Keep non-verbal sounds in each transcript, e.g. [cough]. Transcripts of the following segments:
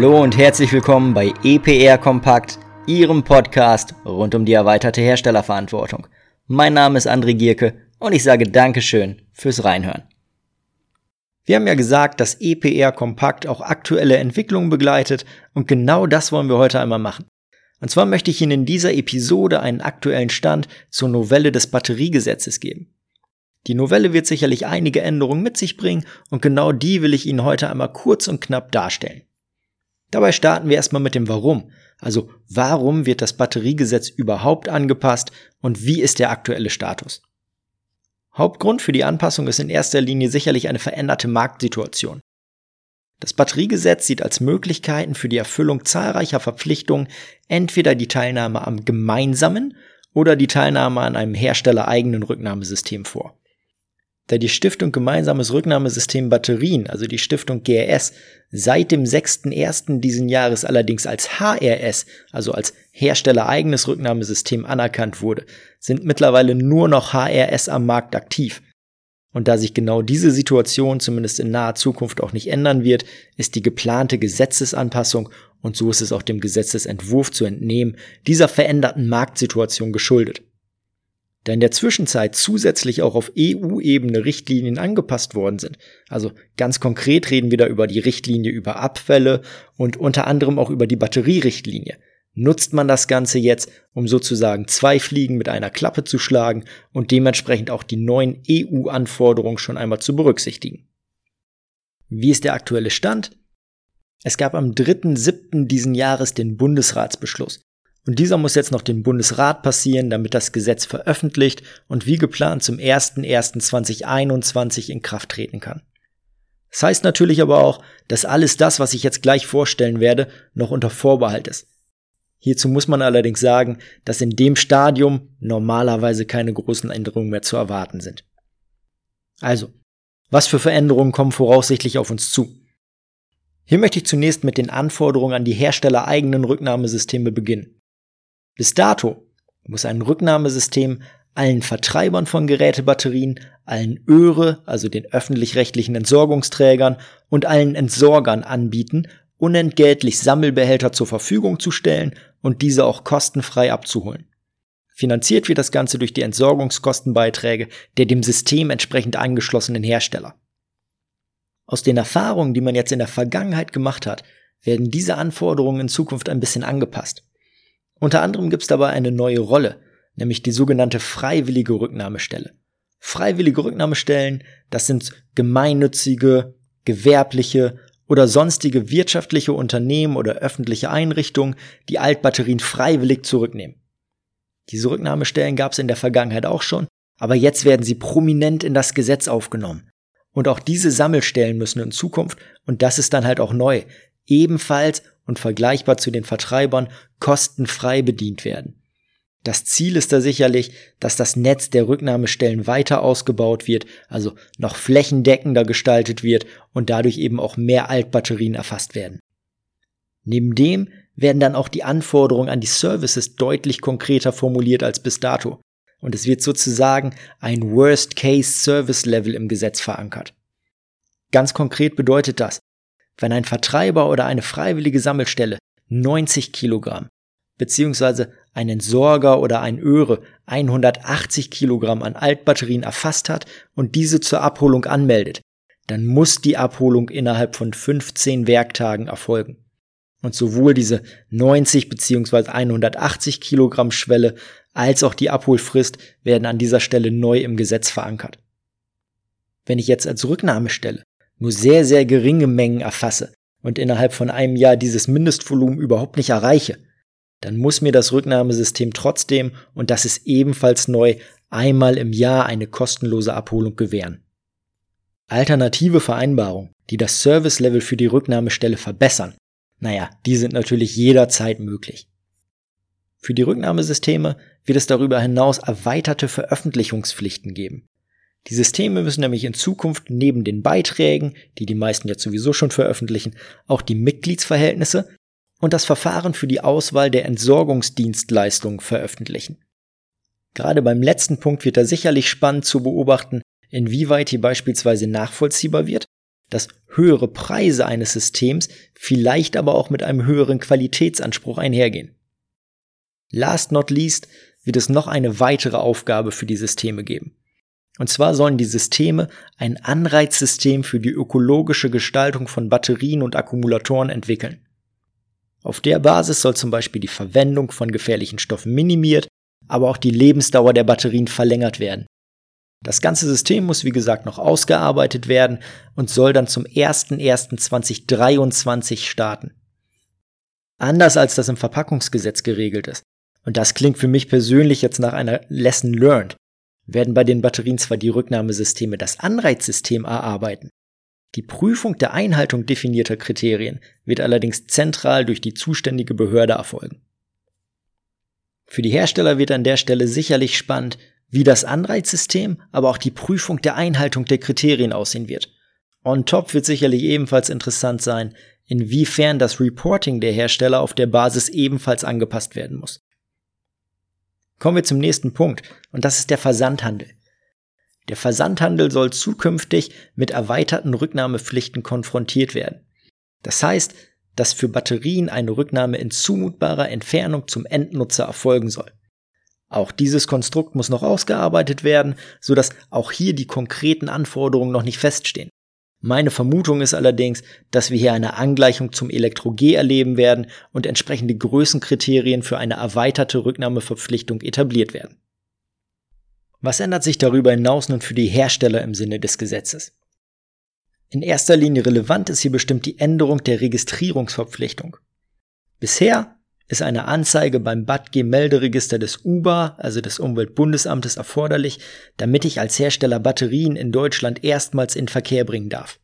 Hallo und herzlich willkommen bei EPR Kompakt, Ihrem Podcast rund um die erweiterte Herstellerverantwortung. Mein Name ist André Gierke und ich sage Dankeschön fürs Reinhören. Wir haben ja gesagt, dass EPR Kompakt auch aktuelle Entwicklungen begleitet und genau das wollen wir heute einmal machen. Und zwar möchte ich Ihnen in dieser Episode einen aktuellen Stand zur Novelle des Batteriegesetzes geben. Die Novelle wird sicherlich einige Änderungen mit sich bringen und genau die will ich Ihnen heute einmal kurz und knapp darstellen. Dabei starten wir erstmal mit dem Warum. Also warum wird das Batteriegesetz überhaupt angepasst und wie ist der aktuelle Status? Hauptgrund für die Anpassung ist in erster Linie sicherlich eine veränderte Marktsituation. Das Batteriegesetz sieht als Möglichkeiten für die Erfüllung zahlreicher Verpflichtungen entweder die Teilnahme am gemeinsamen oder die Teilnahme an einem herstellereigenen Rücknahmesystem vor. Da die Stiftung Gemeinsames Rücknahmesystem Batterien, also die Stiftung GRS, seit dem 6.1. diesen Jahres allerdings als HRS, also als herstellereigenes Rücknahmesystem anerkannt wurde, sind mittlerweile nur noch HRS am Markt aktiv. Und da sich genau diese Situation zumindest in naher Zukunft auch nicht ändern wird, ist die geplante Gesetzesanpassung, und so ist es auch dem Gesetzesentwurf zu entnehmen, dieser veränderten Marktsituation geschuldet da in der Zwischenzeit zusätzlich auch auf EU-Ebene Richtlinien angepasst worden sind. Also ganz konkret reden wir da über die Richtlinie über Abfälle und unter anderem auch über die Batterierichtlinie. Nutzt man das Ganze jetzt, um sozusagen zwei Fliegen mit einer Klappe zu schlagen und dementsprechend auch die neuen EU-Anforderungen schon einmal zu berücksichtigen. Wie ist der aktuelle Stand? Es gab am 3.7. diesen Jahres den Bundesratsbeschluss, und dieser muss jetzt noch dem Bundesrat passieren, damit das Gesetz veröffentlicht und wie geplant zum 01.01.2021 in Kraft treten kann. Das heißt natürlich aber auch, dass alles das, was ich jetzt gleich vorstellen werde, noch unter Vorbehalt ist. Hierzu muss man allerdings sagen, dass in dem Stadium normalerweise keine großen Änderungen mehr zu erwarten sind. Also, was für Veränderungen kommen voraussichtlich auf uns zu? Hier möchte ich zunächst mit den Anforderungen an die herstellereigenen Rücknahmesysteme beginnen. Bis dato muss ein Rücknahmesystem allen Vertreibern von Gerätebatterien, allen ÖRE, also den öffentlich-rechtlichen Entsorgungsträgern und allen Entsorgern anbieten, unentgeltlich Sammelbehälter zur Verfügung zu stellen und diese auch kostenfrei abzuholen. Finanziert wird das Ganze durch die Entsorgungskostenbeiträge der dem System entsprechend angeschlossenen Hersteller. Aus den Erfahrungen, die man jetzt in der Vergangenheit gemacht hat, werden diese Anforderungen in Zukunft ein bisschen angepasst. Unter anderem gibt es dabei eine neue Rolle, nämlich die sogenannte freiwillige Rücknahmestelle. Freiwillige Rücknahmestellen, das sind gemeinnützige, gewerbliche oder sonstige wirtschaftliche Unternehmen oder öffentliche Einrichtungen, die Altbatterien freiwillig zurücknehmen. Diese Rücknahmestellen gab es in der Vergangenheit auch schon, aber jetzt werden sie prominent in das Gesetz aufgenommen. Und auch diese Sammelstellen müssen in Zukunft, und das ist dann halt auch neu, ebenfalls und vergleichbar zu den Vertreibern kostenfrei bedient werden. Das Ziel ist da sicherlich, dass das Netz der Rücknahmestellen weiter ausgebaut wird, also noch flächendeckender gestaltet wird und dadurch eben auch mehr Altbatterien erfasst werden. Neben dem werden dann auch die Anforderungen an die Services deutlich konkreter formuliert als bis dato. Und es wird sozusagen ein Worst-Case-Service-Level im Gesetz verankert. Ganz konkret bedeutet das, wenn ein Vertreiber oder eine freiwillige Sammelstelle 90 Kilogramm beziehungsweise ein Entsorger oder ein Öre 180 Kilogramm an Altbatterien erfasst hat und diese zur Abholung anmeldet, dann muss die Abholung innerhalb von 15 Werktagen erfolgen. Und sowohl diese 90 beziehungsweise 180 Kilogramm Schwelle als auch die Abholfrist werden an dieser Stelle neu im Gesetz verankert. Wenn ich jetzt als Rücknahmestelle nur sehr, sehr geringe Mengen erfasse und innerhalb von einem Jahr dieses Mindestvolumen überhaupt nicht erreiche, dann muss mir das Rücknahmesystem trotzdem, und das ist ebenfalls neu, einmal im Jahr eine kostenlose Abholung gewähren. Alternative Vereinbarungen, die das Service-Level für die Rücknahmestelle verbessern, naja, die sind natürlich jederzeit möglich. Für die Rücknahmesysteme wird es darüber hinaus erweiterte Veröffentlichungspflichten geben. Die Systeme müssen nämlich in Zukunft neben den Beiträgen, die die meisten jetzt sowieso schon veröffentlichen, auch die Mitgliedsverhältnisse und das Verfahren für die Auswahl der Entsorgungsdienstleistungen veröffentlichen. Gerade beim letzten Punkt wird da sicherlich spannend zu beobachten, inwieweit hier beispielsweise nachvollziehbar wird, dass höhere Preise eines Systems vielleicht aber auch mit einem höheren Qualitätsanspruch einhergehen. Last not least wird es noch eine weitere Aufgabe für die Systeme geben. Und zwar sollen die Systeme ein Anreizsystem für die ökologische Gestaltung von Batterien und Akkumulatoren entwickeln. Auf der Basis soll zum Beispiel die Verwendung von gefährlichen Stoffen minimiert, aber auch die Lebensdauer der Batterien verlängert werden. Das ganze System muss wie gesagt noch ausgearbeitet werden und soll dann zum 01.01.2023 starten. Anders als das im Verpackungsgesetz geregelt ist, und das klingt für mich persönlich jetzt nach einer Lesson learned, werden bei den Batterien zwar die Rücknahmesysteme das Anreizsystem erarbeiten. Die Prüfung der Einhaltung definierter Kriterien wird allerdings zentral durch die zuständige Behörde erfolgen. Für die Hersteller wird an der Stelle sicherlich spannend, wie das Anreizsystem, aber auch die Prüfung der Einhaltung der Kriterien aussehen wird. On top wird sicherlich ebenfalls interessant sein, inwiefern das Reporting der Hersteller auf der Basis ebenfalls angepasst werden muss. Kommen wir zum nächsten Punkt, und das ist der Versandhandel. Der Versandhandel soll zukünftig mit erweiterten Rücknahmepflichten konfrontiert werden. Das heißt, dass für Batterien eine Rücknahme in zumutbarer Entfernung zum Endnutzer erfolgen soll. Auch dieses Konstrukt muss noch ausgearbeitet werden, so dass auch hier die konkreten Anforderungen noch nicht feststehen. Meine Vermutung ist allerdings, dass wir hier eine Angleichung zum Elektro-G erleben werden und entsprechende Größenkriterien für eine erweiterte Rücknahmeverpflichtung etabliert werden. Was ändert sich darüber hinaus nun für die Hersteller im Sinne des Gesetzes? In erster Linie relevant ist hier bestimmt die Änderung der Registrierungsverpflichtung. Bisher ist eine Anzeige beim BATG-Melderegister des UBA, also des Umweltbundesamtes, erforderlich, damit ich als Hersteller Batterien in Deutschland erstmals in Verkehr bringen darf.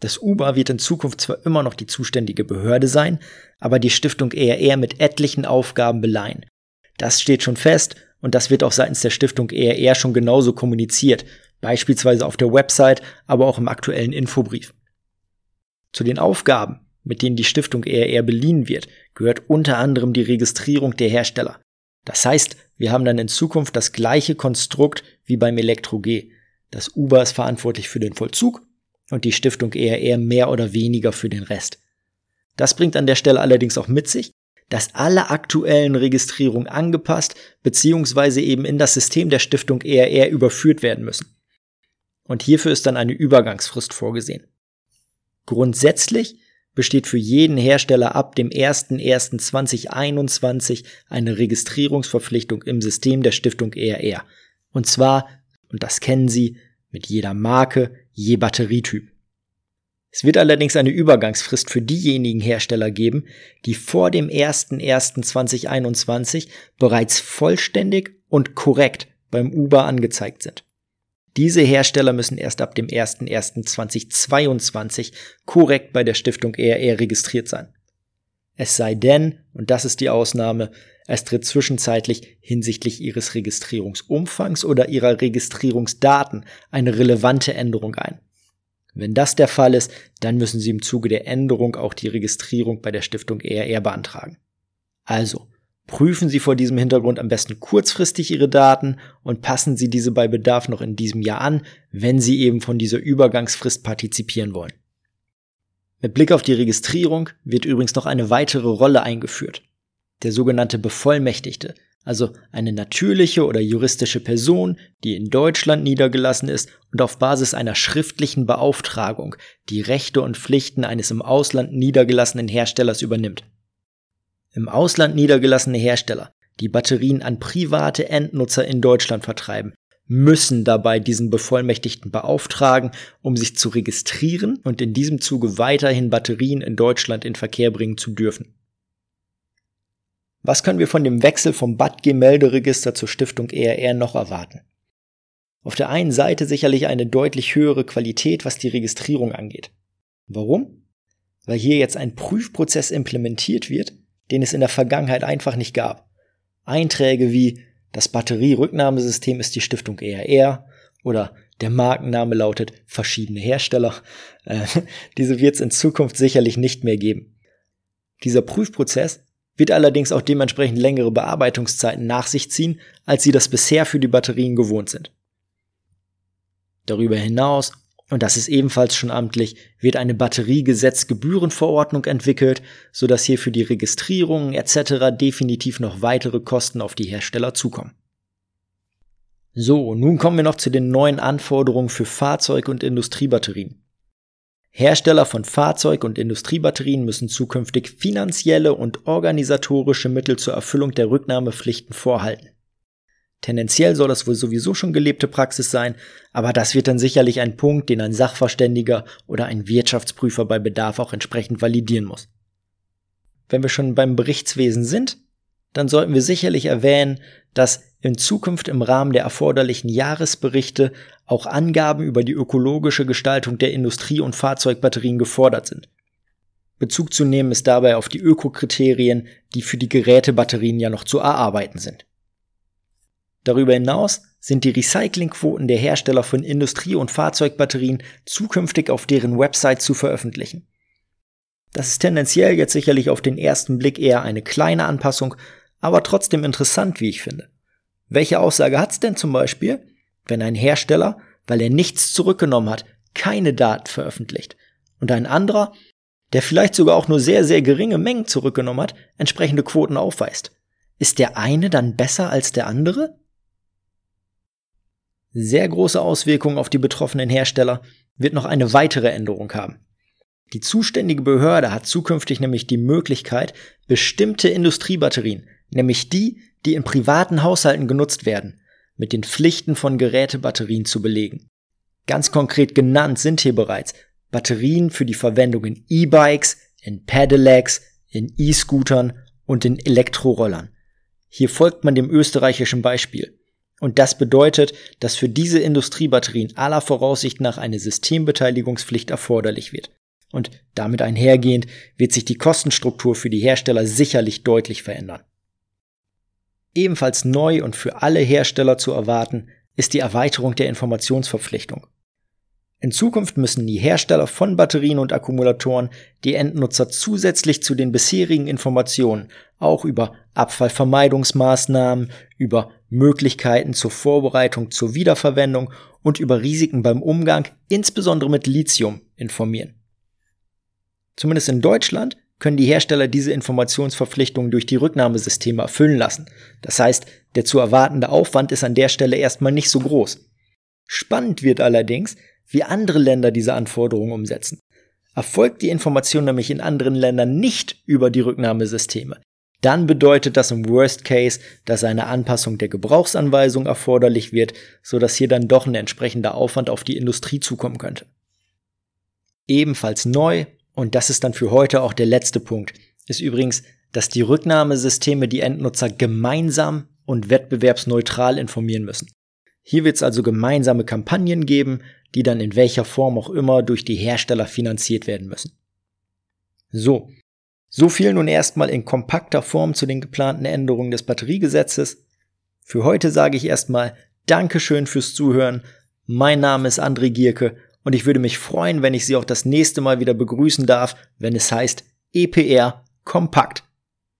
Das UBA wird in Zukunft zwar immer noch die zuständige Behörde sein, aber die Stiftung ERR mit etlichen Aufgaben beleihen. Das steht schon fest und das wird auch seitens der Stiftung ERR schon genauso kommuniziert, beispielsweise auf der Website, aber auch im aktuellen Infobrief. Zu den Aufgaben, mit denen die Stiftung ERR beliehen wird, gehört unter anderem die Registrierung der Hersteller. Das heißt, wir haben dann in Zukunft das gleiche Konstrukt wie beim Elektro-G. Das UBA ist verantwortlich für den Vollzug und die Stiftung ERR mehr oder weniger für den Rest. Das bringt an der Stelle allerdings auch mit sich, dass alle aktuellen Registrierungen angepasst bzw. eben in das System der Stiftung ERR überführt werden müssen. Und hierfür ist dann eine Übergangsfrist vorgesehen. Grundsätzlich besteht für jeden Hersteller ab dem 01.01.2021 eine Registrierungsverpflichtung im System der Stiftung ERR. Und zwar, und das kennen Sie, mit jeder Marke, je Batterietyp. Es wird allerdings eine Übergangsfrist für diejenigen Hersteller geben, die vor dem 01.01.2021 bereits vollständig und korrekt beim Uber angezeigt sind. Diese Hersteller müssen erst ab dem 01.01.2022 korrekt bei der Stiftung ERR registriert sein. Es sei denn, und das ist die Ausnahme, es tritt zwischenzeitlich hinsichtlich ihres Registrierungsumfangs oder ihrer Registrierungsdaten eine relevante Änderung ein. Wenn das der Fall ist, dann müssen Sie im Zuge der Änderung auch die Registrierung bei der Stiftung ERR beantragen. Also, Prüfen Sie vor diesem Hintergrund am besten kurzfristig Ihre Daten und passen Sie diese bei Bedarf noch in diesem Jahr an, wenn Sie eben von dieser Übergangsfrist partizipieren wollen. Mit Blick auf die Registrierung wird übrigens noch eine weitere Rolle eingeführt. Der sogenannte Bevollmächtigte, also eine natürliche oder juristische Person, die in Deutschland niedergelassen ist und auf Basis einer schriftlichen Beauftragung die Rechte und Pflichten eines im Ausland niedergelassenen Herstellers übernimmt im Ausland niedergelassene Hersteller, die Batterien an private Endnutzer in Deutschland vertreiben, müssen dabei diesen Bevollmächtigten beauftragen, um sich zu registrieren und in diesem Zuge weiterhin Batterien in Deutschland in Verkehr bringen zu dürfen. Was können wir von dem Wechsel vom BATG-Melderegister zur Stiftung ERR noch erwarten? Auf der einen Seite sicherlich eine deutlich höhere Qualität, was die Registrierung angeht. Warum? Weil hier jetzt ein Prüfprozess implementiert wird, den es in der Vergangenheit einfach nicht gab. Einträge wie das Batterierücknahmesystem ist die Stiftung ERR oder der Markenname lautet verschiedene Hersteller. [laughs] Äh, diese wird es in Zukunft sicherlich nicht mehr geben. Dieser Prüfprozess wird allerdings auch dementsprechend längere Bearbeitungszeiten nach sich ziehen, als sie das bisher für die Batterien gewohnt sind. Darüber hinaus und das ist ebenfalls schon amtlich, wird eine Batteriegesetzgebührenverordnung entwickelt, sodass hier für die Registrierung etc. definitiv noch weitere Kosten auf die Hersteller zukommen. So, nun kommen wir noch zu den neuen Anforderungen für Fahrzeug- und Industriebatterien. Hersteller von Fahrzeug- und Industriebatterien müssen zukünftig finanzielle und organisatorische Mittel zur Erfüllung der Rücknahmepflichten vorhalten. Tendenziell soll das wohl sowieso schon gelebte Praxis sein, aber das wird dann sicherlich ein Punkt, den ein Sachverständiger oder ein Wirtschaftsprüfer bei Bedarf auch entsprechend validieren muss. Wenn wir schon beim Berichtswesen sind, dann sollten wir sicherlich erwähnen, dass in Zukunft im Rahmen der erforderlichen Jahresberichte auch Angaben über die ökologische Gestaltung der Industrie- und Fahrzeugbatterien gefordert sind. Bezug zu nehmen ist dabei auf die Ökokriterien, die für die Gerätebatterien ja noch zu erarbeiten sind. Darüber hinaus sind die Recyclingquoten der Hersteller von Industrie- und Fahrzeugbatterien zukünftig auf deren Website zu veröffentlichen. Das ist tendenziell jetzt sicherlich auf den ersten Blick eher eine kleine Anpassung, aber trotzdem interessant, wie ich finde. Welche Aussage hat's denn zum Beispiel, wenn ein Hersteller, weil er nichts zurückgenommen hat, keine Daten veröffentlicht und ein anderer, der vielleicht sogar auch nur sehr, sehr geringe Mengen zurückgenommen hat, entsprechende Quoten aufweist? Ist der eine dann besser als der andere? Sehr große Auswirkungen auf die betroffenen Hersteller wird noch eine weitere Änderung haben. Die zuständige Behörde hat zukünftig nämlich die Möglichkeit, bestimmte Industriebatterien, nämlich die, die in privaten Haushalten genutzt werden, mit den Pflichten von Gerätebatterien zu belegen. Ganz konkret genannt sind hier bereits Batterien für die Verwendung in E-Bikes, in Pedelecs, in E-Scootern und in Elektrorollern. Hier folgt man dem österreichischen Beispiel. Und das bedeutet, dass für diese Industriebatterien aller Voraussicht nach eine Systembeteiligungspflicht erforderlich wird. Und damit einhergehend wird sich die Kostenstruktur für die Hersteller sicherlich deutlich verändern. Ebenfalls neu und für alle Hersteller zu erwarten ist die Erweiterung der Informationsverpflichtung. In Zukunft müssen die Hersteller von Batterien und Akkumulatoren die Endnutzer zusätzlich zu den bisherigen Informationen auch über Abfallvermeidungsmaßnahmen, über Möglichkeiten zur Vorbereitung zur Wiederverwendung und über Risiken beim Umgang, insbesondere mit Lithium, informieren. Zumindest in Deutschland können die Hersteller diese Informationsverpflichtungen durch die Rücknahmesysteme erfüllen lassen. Das heißt, der zu erwartende Aufwand ist an der Stelle erstmal nicht so groß. Spannend wird allerdings, wie andere Länder diese Anforderungen umsetzen. Erfolgt die Information nämlich in anderen Ländern nicht über die Rücknahmesysteme, dann bedeutet das im Worst Case, dass eine Anpassung der Gebrauchsanweisung erforderlich wird, so dass hier dann doch ein entsprechender Aufwand auf die Industrie zukommen könnte. Ebenfalls neu, und das ist dann für heute auch der letzte Punkt, ist übrigens, dass die Rücknahmesysteme die Endnutzer gemeinsam und wettbewerbsneutral informieren müssen. Hier wird es also gemeinsame Kampagnen geben, die dann in welcher Form auch immer durch die Hersteller finanziert werden müssen. So, so viel nun erstmal in kompakter Form zu den geplanten Änderungen des Batteriegesetzes. Für heute sage ich erstmal Dankeschön fürs Zuhören. Mein Name ist André Gierke und ich würde mich freuen, wenn ich Sie auch das nächste Mal wieder begrüßen darf, wenn es heißt EPR Kompakt.